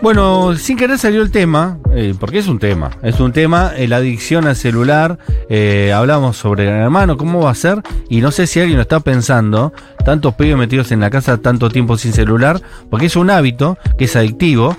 Bueno, sin querer salió el tema, eh, porque es un tema, es un tema, eh, la adicción al celular, eh, hablamos sobre el hermano, cómo va a ser, y no sé si alguien lo está pensando, tantos pibes metidos en la casa tanto tiempo sin celular, porque es un hábito que es adictivo,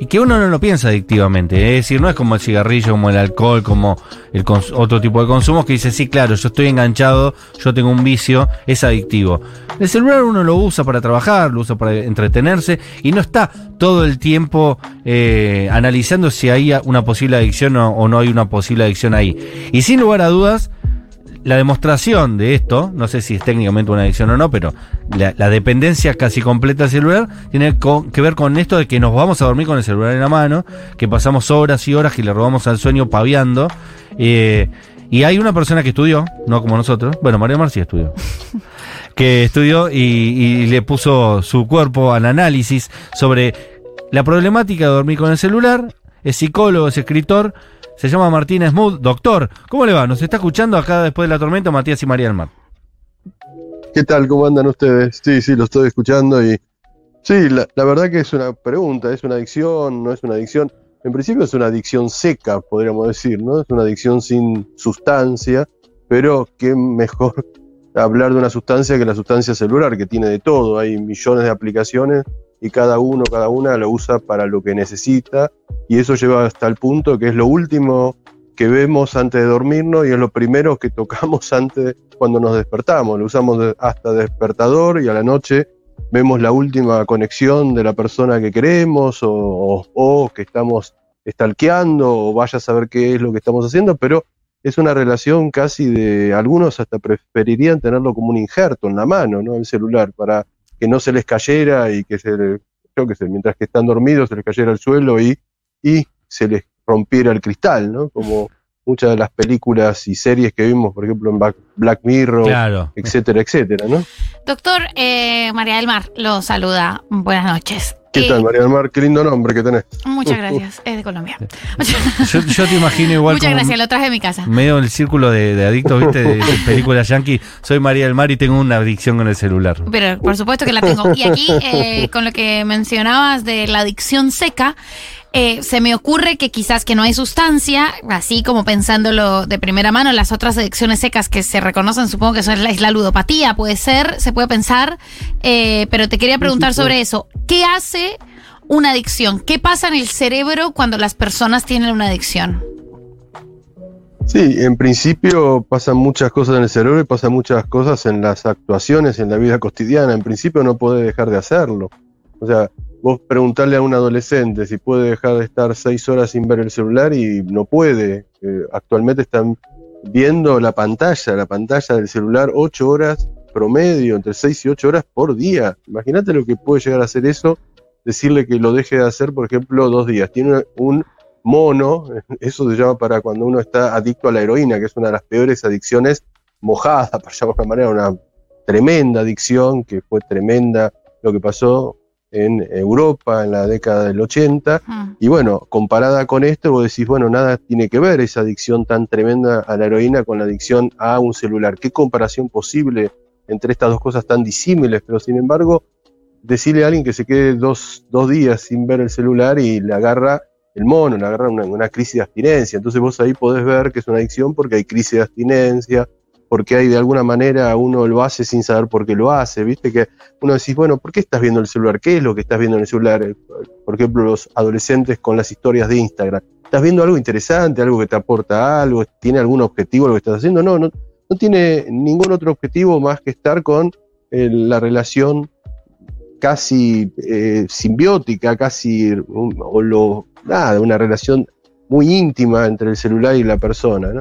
y que uno no lo piensa adictivamente. Es decir, no es como el cigarrillo, como el alcohol, como el otro tipo de consumos que dice, sí, claro, yo estoy enganchado, yo tengo un vicio, es adictivo. El celular uno lo usa para trabajar, lo usa para entretenerse y no está todo el tiempo eh, analizando si hay una posible adicción o no hay una posible adicción ahí. Y sin lugar a dudas, la demostración de esto, no sé si es técnicamente una adicción o no, pero la, dependencia casi completa del celular tiene que ver con esto de que nos vamos a dormir con el celular en la mano, que pasamos horas y horas y le robamos al sueño paviando. Eh, y hay una persona que estudió, no como nosotros, bueno, María Marcia estudió, que estudió y, y le puso su cuerpo al análisis sobre la problemática de dormir con el celular, es psicólogo, es escritor, se llama Martín Smooth. Doctor, ¿cómo le va? Nos está escuchando acá después de la tormenta Matías y María del Mar. ¿Qué tal? ¿Cómo andan ustedes? Sí, sí, lo estoy escuchando y sí, la, verdad que es una pregunta, ¿es una adicción? ¿No es una adicción? En principio es una adicción seca, podríamos decir, ¿no? Es una adicción sin sustancia, pero qué mejor hablar de una sustancia que la sustancia celular, que tiene de todo, hay millones de aplicaciones y cada uno, cada una lo usa para lo que necesita y eso lleva hasta el punto que es lo último que vemos antes de dormirnos y es lo primero que tocamos antes cuando nos despertamos. Lo usamos hasta despertador y a la noche vemos la última conexión de la persona que queremos o, o que estamos stalkeando o vaya a saber qué es lo que estamos haciendo, pero es una relación casi de algunos hasta preferirían tenerlo como un injerto en la mano, ¿no? El celular para que no se les cayera y que se, yo que sé, mientras que están dormidos se les cayera al suelo y, y se les rompiera el cristal, ¿no? Como muchas de las películas y series que vimos, por ejemplo, en Black Mirror, etcétera, etcétera, ¿no? Doctor eh, María del Mar lo saluda. Buenas noches. ¿Qué tal, María del Mar? Qué lindo nombre que tenés. Muchas gracias. Es de Colombia. Yo, te imagino igual. Muchas gracias, lo traje de mi casa. Medio en el círculo de, adictos, ¿viste? De, películas yankee. Soy María del Mar y tengo una adicción con el celular. Pero por supuesto que la tengo. Y aquí, eh, con lo que mencionabas de la adicción seca, eh, se me ocurre que quizás que no hay sustancia, así como pensándolo de primera mano, las otras adicciones secas que se reconocen, supongo que la, es la ludopatía, puede ser, se puede pensar, eh, pero te quería preguntar sobre eso. ¿Qué hace una adicción? ¿Qué pasa en el cerebro cuando las personas tienen una adicción? Sí, en principio pasan muchas cosas en el cerebro y pasan muchas cosas en las actuaciones, en la vida cotidiana. En principio no puede dejar de hacerlo. O sea, vos preguntarle a un adolescente si puede dejar de estar seis horas sin ver el celular y no puede. Eh, actualmente están viendo la pantalla, la pantalla del celular ocho horas promedio, entre seis y ocho horas por día. Imagínate lo que puede llegar a hacer eso, decirle que lo deje de hacer, por ejemplo, dos días. Tiene un mono, eso se llama para cuando uno está adicto a la heroína, que es una de las peores adicciones mojadas, para llamarlo de manera, una tremenda adicción, que fue tremenda lo que pasó en Europa en la década del 80. Ah. Y bueno, comparada con esto, vos decís, bueno, nada tiene que ver esa adicción tan tremenda a la heroína con la adicción a un celular. ¿Qué comparación posible entre estas dos cosas tan disímiles? Pero sin embargo, decirle a alguien que se quede dos, días sin ver el celular y le agarra el mono, le agarra una, una crisis de abstinencia. Entonces vos ahí podés ver que es una adicción porque hay crisis de abstinencia, porque hay de alguna manera uno lo hace sin saber por qué lo hace, ¿viste? Que uno decís, bueno, ¿por qué estás viendo el celular? ¿Qué es lo que estás viendo en el celular? Eh, por ejemplo, los adolescentes con las historias de Instagram. ¿Estás viendo algo interesante, algo que te aporta algo? ¿Tiene algún objetivo lo que estás haciendo? No, no, no tiene ningún otro objetivo más que estar con eh, la relación casi eh, simbiótica, casi, o lo, nada, una relación muy íntima entre el celular y la persona, ¿no?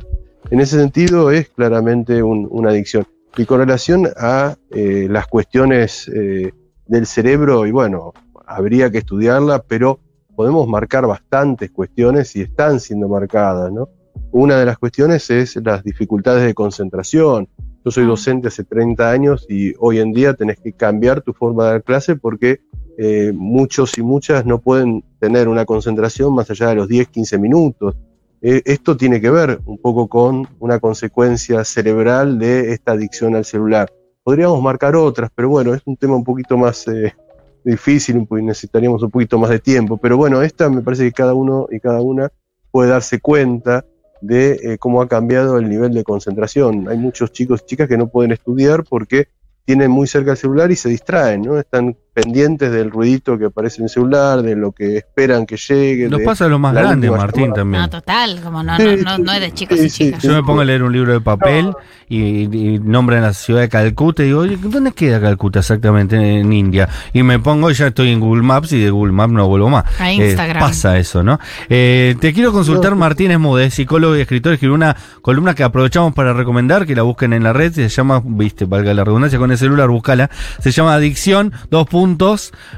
En ese sentido es claramente una adicción. Y con relación a eh, las cuestiones eh, del cerebro, y bueno, habría que estudiarla, pero podemos marcar bastantes cuestiones y están siendo marcadas, ¿no? Una de las cuestiones es las dificultades de concentración. Yo soy docente hace 30 años y hoy en día tenés que cambiar tu forma de dar clase porque eh, muchos y muchas no pueden tener una concentración más allá de los 10, 15 minutos. Eh, esto tiene que ver un poco con una consecuencia cerebral de esta adicción al celular. Podríamos marcar otras, pero bueno, es un tema un poquito más, eh, difícil, necesitaríamos un poquito más de tiempo, pero bueno, esta me parece que cada uno y cada una puede darse cuenta de eh, cómo ha cambiado el nivel de concentración. Hay muchos chicos y chicas que no pueden estudiar porque tienen muy cerca el celular y se distraen, ¿no? Están pendientes del ruidito que aparece en el celular, de lo que esperan que llegue. Nos pasa lo más grande, Martín, también. No, total, como no, no, no, no es de chicos y chicas. Yo me pongo a leer un libro de papel y, y nombran la ciudad de Calcuta y digo, oye, ¿dónde queda Calcuta exactamente en India? Y me pongo, ya estoy en Google Maps y de Google Maps no vuelvo más. A Instagram. Eh, pasa eso, ¿no? Eh, te quiero consultar, Martín Esmude, psicólogo y escritor, escribió una columna que aprovechamos para recomendar, que la busquen en la red, se llama, viste, valga la redundancia, con el celular, búscala, se llama Adicción, dos puntos,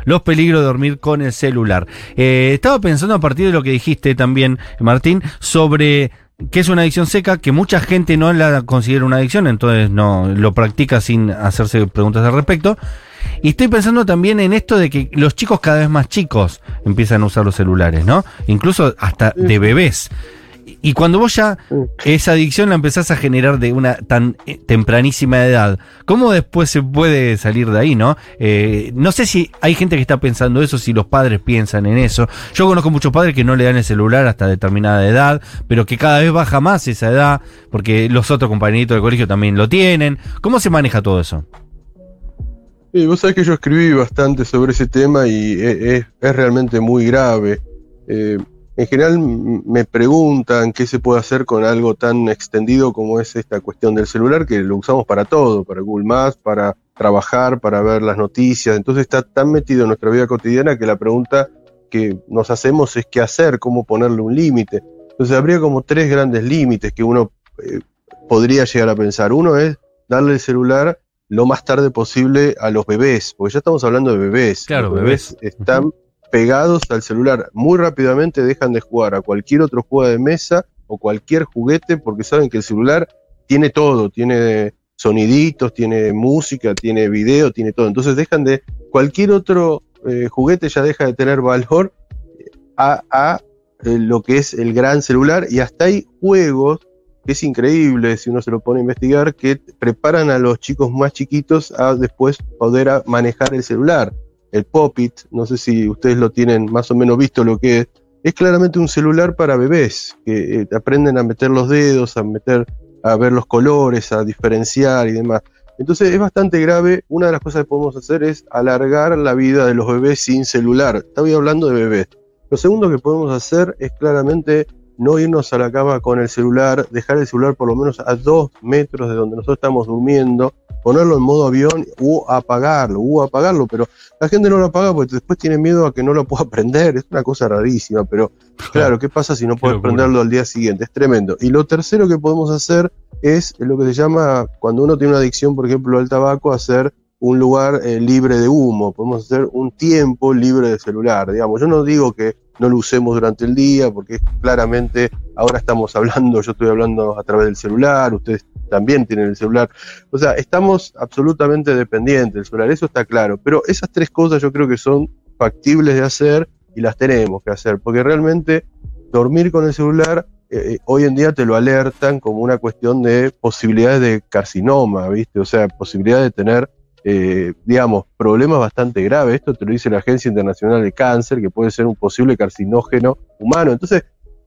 los peligros de dormir con el celular. Eh, estaba pensando a partir de lo que dijiste también, Martín, sobre que es una adicción seca, que mucha gente no la considera una adicción, entonces no lo practica sin hacerse preguntas al respecto. Y estoy pensando también en esto de que los chicos cada vez más chicos empiezan a usar los celulares, ¿no? Incluso hasta de bebés. Y cuando vos ya esa adicción la empezás a generar de una tan eh, tempranísima edad, ¿cómo después se puede salir de ahí, no? Eh, no sé si hay gente que está pensando eso, si los padres piensan en eso. Yo conozco muchos padres que no le dan el celular hasta determinada edad, pero que cada vez baja más esa edad, porque los otros compañeritos del colegio también lo tienen. ¿Cómo se maneja todo eso? Sí, vos sabés que yo escribí bastante sobre ese tema y e, es, es realmente muy grave. Eh, en general me preguntan qué se puede hacer con algo tan extendido como es esta cuestión del celular, que lo usamos para todo, para Google Maps, para trabajar, para ver las noticias. Entonces está tan metido en nuestra vida cotidiana que la pregunta que nos hacemos es qué hacer, cómo ponerle un límite. Entonces habría como tres grandes límites que uno eh, podría llegar a pensar. Uno es darle el celular lo más tarde posible a los bebés, porque ya estamos hablando de bebés. Claro, los bebés, están pegados al celular. Muy rápidamente dejan de jugar a cualquier otro juego de mesa o cualquier juguete porque saben que el celular tiene todo, tiene soniditos, tiene música, tiene video, tiene todo. Entonces dejan de cualquier otro eh, juguete ya deja de tener valor a, a eh, lo que es el gran celular y hasta hay juegos que es increíble si uno se lo pone a investigar que preparan a los chicos más chiquitos a después poder manejar el celular el Pop-It, no sé si ustedes lo tienen más o menos visto lo que es, es claramente un celular para bebés, que eh, aprenden a meter los dedos, a meter, a ver los colores, a diferenciar y demás. Entonces es bastante grave, una de las cosas que podemos hacer es alargar la vida de los bebés sin celular. Estaba hablando de bebés. Lo segundo que podemos hacer es claramente no irnos a la cama con el celular, dejar el celular por lo menos a dos metros de donde nosotros estamos durmiendo, ponerlo en modo avión u apagarlo, u apagarlo, pero la gente no lo apaga porque después tiene miedo a que no lo pueda prender, es una cosa rarísima, pero claro, ¿qué pasa si no puedes prenderlo al día siguiente? Es tremendo. Y lo tercero que podemos hacer es lo que se llama, cuando uno tiene una adicción, por ejemplo, al tabaco, hacer un lugar eh, libre de humo, podemos hacer un tiempo libre de celular, digamos. Yo no digo que no lo usemos durante el día, porque claramente ahora estamos hablando, yo estoy hablando a través del celular, ustedes también tienen el celular. O sea, estamos absolutamente dependientes del celular, eso está claro. Pero esas tres cosas yo creo que son factibles de hacer y las tenemos que hacer, porque realmente dormir con el celular eh, eh, hoy en día te lo alertan como una cuestión de posibilidades de carcinoma, ¿viste? O sea, posibilidad de tener eh, digamos, problemas bastante graves. Esto te lo dice la Agencia Internacional de Cáncer, que puede ser un posible carcinógeno humano. Entonces,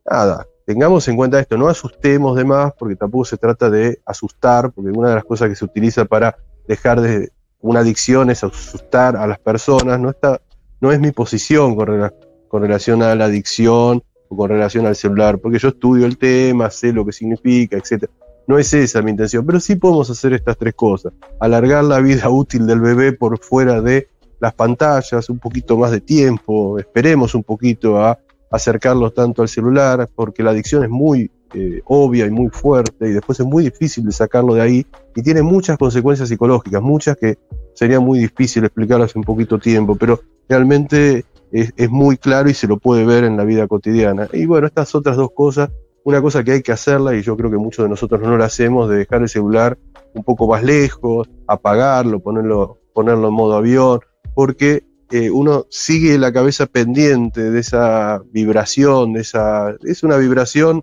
nada, tengamos en cuenta esto, no asustemos de más, porque tampoco se trata de asustar, porque una de las cosas que se utiliza para dejar de una adicción es asustar a las personas. No, está, no es mi posición con, con relación a la adicción o con relación al celular, porque yo estudio el tema, sé lo que significa, etcétera. No es esa mi intención, pero sí podemos hacer estas tres cosas. Alargar la vida útil del bebé por fuera de las pantallas, un poquito más de tiempo, esperemos un poquito a acercarlos tanto al celular, porque la adicción es muy eh, obvia y muy fuerte y después es muy difícil sacarlo de ahí y tiene muchas consecuencias psicológicas, muchas que sería muy difícil explicarlas en poquito tiempo, pero realmente es, es muy claro y se lo puede ver en la vida cotidiana. Y bueno, estas otras dos cosas una cosa que hay que hacerla, y yo creo que muchos de nosotros no lo hacemos, de dejar el celular un poco más lejos, apagarlo, ponerlo, ponerlo en modo avión, porque eh, uno sigue la cabeza pendiente de esa vibración, de esa, es una vibración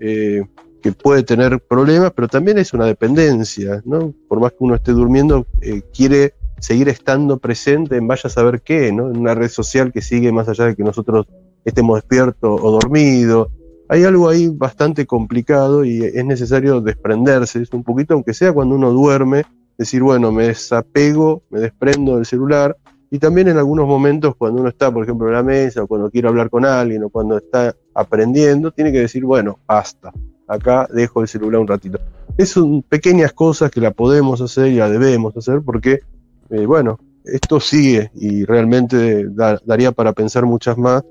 eh, que puede tener problemas, pero también es una dependencia, ¿no? Por más que uno esté durmiendo, eh, quiere seguir estando presente en vaya a saber qué, ¿no? En una red social que sigue más allá de que nosotros estemos despiertos o dormidos. Hay algo ahí bastante complicado y es necesario desprenderse, es un poquito, aunque sea cuando uno duerme, decir, bueno, me desapego, me desprendo del celular y también en algunos momentos cuando uno está, por ejemplo, en la mesa o cuando quiere hablar con alguien o cuando está aprendiendo, tiene que decir, bueno, basta, acá dejo el celular un ratito. Es son pequeñas cosas que la podemos hacer y la debemos hacer porque, eh, bueno, esto sigue y realmente daría para pensar muchas más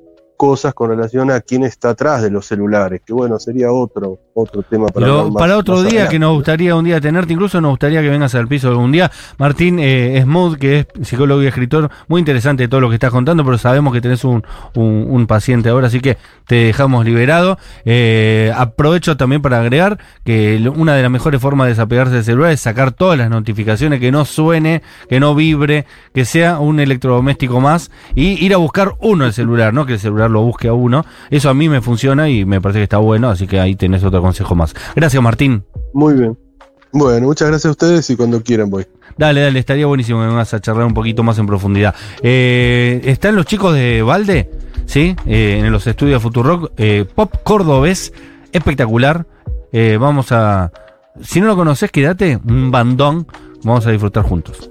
cosas con relación a quién está atrás de los celulares, que bueno, sería otro, otro tema para Para otro día que nos gustaría un día tenerte, incluso nos gustaría que vengas al piso algún día. Martín eh, Smooth, que es psicólogo y escritor, muy interesante todo lo que estás contando, pero sabemos que tenés un, un, paciente ahora, así que te dejamos liberado. Eh, aprovecho también para agregar que una de las mejores formas de desapegarse del celular es sacar todas las notificaciones, que no suene, que no vibre, que sea un electrodoméstico más y ir a buscar uno el celular, ¿no? Que el celular lo busque a uno. Eso a mí me funciona y me parece que está bueno, así que ahí tenés otro consejo más. Gracias, Martín. Muy bien. Bueno, muchas gracias a ustedes y cuando quieran voy. Dale, dale, estaría buenísimo que vengas a charlar un poquito más en profundidad. Eh, ¿Están los chicos de Valde? ¿Sí? Eh, en los estudios Futurock. Eh, pop cordobés, espectacular. vamos a... Si no lo conoces, quédate, un bandón. Vamos a disfrutar juntos.